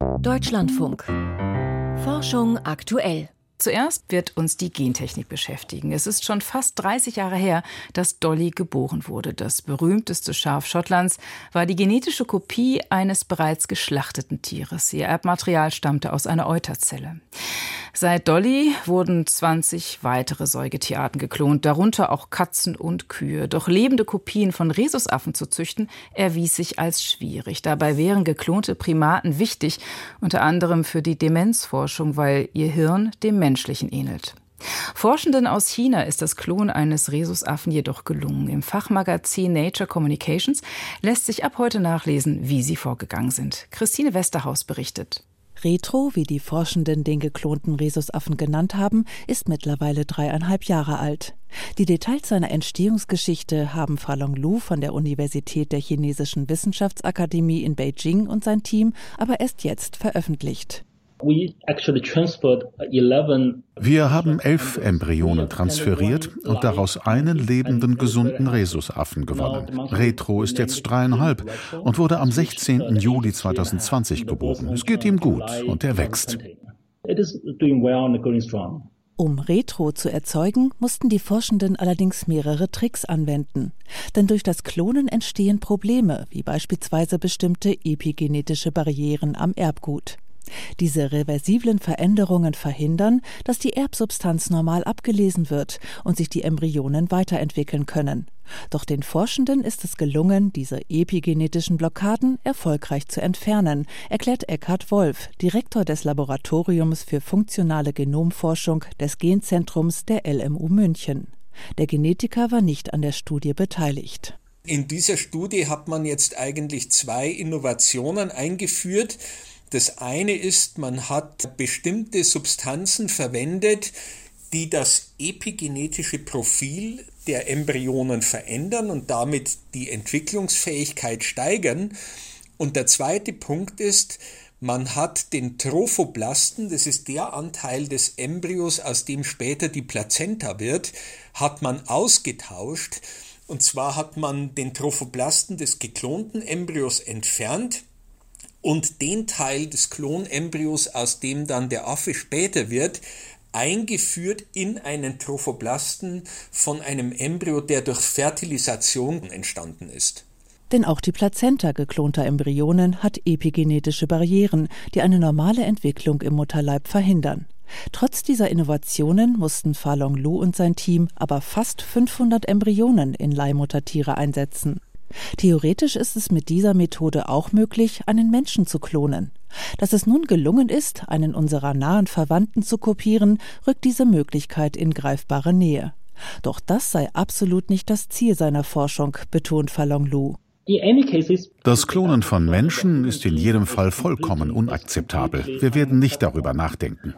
Deutschlandfunk. Forschung aktuell. Zuerst wird uns die Gentechnik beschäftigen. Es ist schon fast 30 Jahre her, dass Dolly geboren wurde. Das berühmteste Schaf Schottlands war die genetische Kopie eines bereits geschlachteten Tieres. Ihr Erbmaterial stammte aus einer Euterzelle. Seit Dolly wurden 20 weitere Säugetierarten geklont, darunter auch Katzen und Kühe. Doch lebende Kopien von Rhesusaffen zu züchten, erwies sich als schwierig. Dabei wären geklonte Primaten wichtig, unter anderem für die Demenzforschung, weil ihr Hirn dem menschlichen ähnelt. Forschenden aus China ist das Klon eines Rhesusaffen jedoch gelungen. Im Fachmagazin Nature Communications lässt sich ab heute nachlesen, wie sie vorgegangen sind. Christine Westerhaus berichtet. Retro, wie die Forschenden den geklonten Rhesusaffen genannt haben, ist mittlerweile dreieinhalb Jahre alt. Die Details seiner Entstehungsgeschichte haben Falong Lu von der Universität der Chinesischen Wissenschaftsakademie in Beijing und sein Team aber erst jetzt veröffentlicht. Wir haben elf Embryonen transferiert und daraus einen lebenden, gesunden Rhesusaffen gewonnen. Retro ist jetzt dreieinhalb und wurde am 16. Juli 2020 geboren. Es geht ihm gut und er wächst. Um Retro zu erzeugen, mussten die Forschenden allerdings mehrere Tricks anwenden. Denn durch das Klonen entstehen Probleme, wie beispielsweise bestimmte epigenetische Barrieren am Erbgut. Diese reversiblen Veränderungen verhindern, dass die Erbsubstanz normal abgelesen wird und sich die Embryonen weiterentwickeln können. Doch den Forschenden ist es gelungen, diese epigenetischen Blockaden erfolgreich zu entfernen, erklärt Eckhard Wolf, Direktor des Laboratoriums für funktionale Genomforschung des Genzentrums der LMU München. Der Genetiker war nicht an der Studie beteiligt. In dieser Studie hat man jetzt eigentlich zwei Innovationen eingeführt. Das eine ist, man hat bestimmte Substanzen verwendet, die das epigenetische Profil der Embryonen verändern und damit die Entwicklungsfähigkeit steigern. Und der zweite Punkt ist, man hat den Trophoblasten, das ist der Anteil des Embryos, aus dem später die Plazenta wird, hat man ausgetauscht. Und zwar hat man den Trophoblasten des geklonten Embryos entfernt und den Teil des Klonembyos, aus dem dann der Affe später wird, eingeführt in einen Trophoblasten von einem Embryo, der durch Fertilisation entstanden ist. Denn auch die Plazenta geklonter Embryonen hat epigenetische Barrieren, die eine normale Entwicklung im Mutterleib verhindern. Trotz dieser Innovationen mussten Falong Lu und sein Team aber fast 500 Embryonen in Leihmuttertiere einsetzen. Theoretisch ist es mit dieser Methode auch möglich, einen Menschen zu klonen. Dass es nun gelungen ist, einen unserer nahen Verwandten zu kopieren, rückt diese Möglichkeit in greifbare Nähe. Doch das sei absolut nicht das Ziel seiner Forschung, betont Falong Lu. Das Klonen von Menschen ist in jedem Fall vollkommen unakzeptabel. Wir werden nicht darüber nachdenken.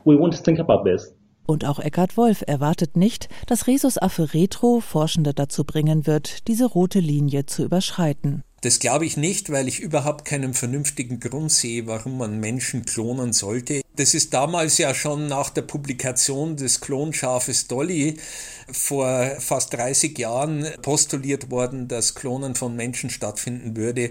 Und auch Eckhard Wolf erwartet nicht, dass Rhesusaffe Retro Forschende dazu bringen wird, diese rote Linie zu überschreiten. Das glaube ich nicht, weil ich überhaupt keinen vernünftigen Grund sehe, warum man Menschen klonen sollte. Das ist damals ja schon nach der Publikation des Klonschafes Dolly vor fast 30 Jahren postuliert worden, dass Klonen von Menschen stattfinden würde.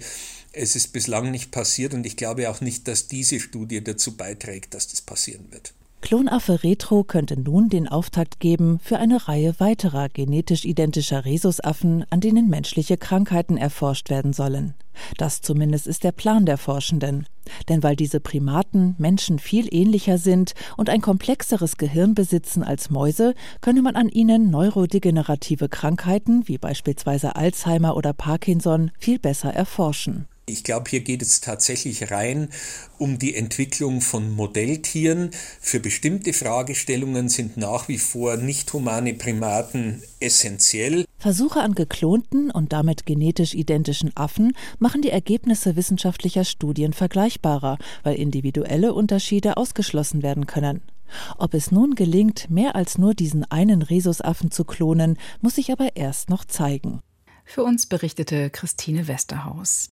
Es ist bislang nicht passiert und ich glaube auch nicht, dass diese Studie dazu beiträgt, dass das passieren wird. Klonaffe Retro könnte nun den Auftakt geben für eine Reihe weiterer genetisch identischer Rhesusaffen, an denen menschliche Krankheiten erforscht werden sollen. Das zumindest ist der Plan der Forschenden. Denn weil diese Primaten Menschen viel ähnlicher sind und ein komplexeres Gehirn besitzen als Mäuse, könne man an ihnen neurodegenerative Krankheiten wie beispielsweise Alzheimer oder Parkinson viel besser erforschen. Ich glaube, hier geht es tatsächlich rein um die Entwicklung von Modelltieren. Für bestimmte Fragestellungen sind nach wie vor nicht humane Primaten essentiell. Versuche an geklonten und damit genetisch identischen Affen machen die Ergebnisse wissenschaftlicher Studien vergleichbarer, weil individuelle Unterschiede ausgeschlossen werden können. Ob es nun gelingt, mehr als nur diesen einen Rhesusaffen zu klonen, muss sich aber erst noch zeigen. Für uns berichtete Christine Westerhaus.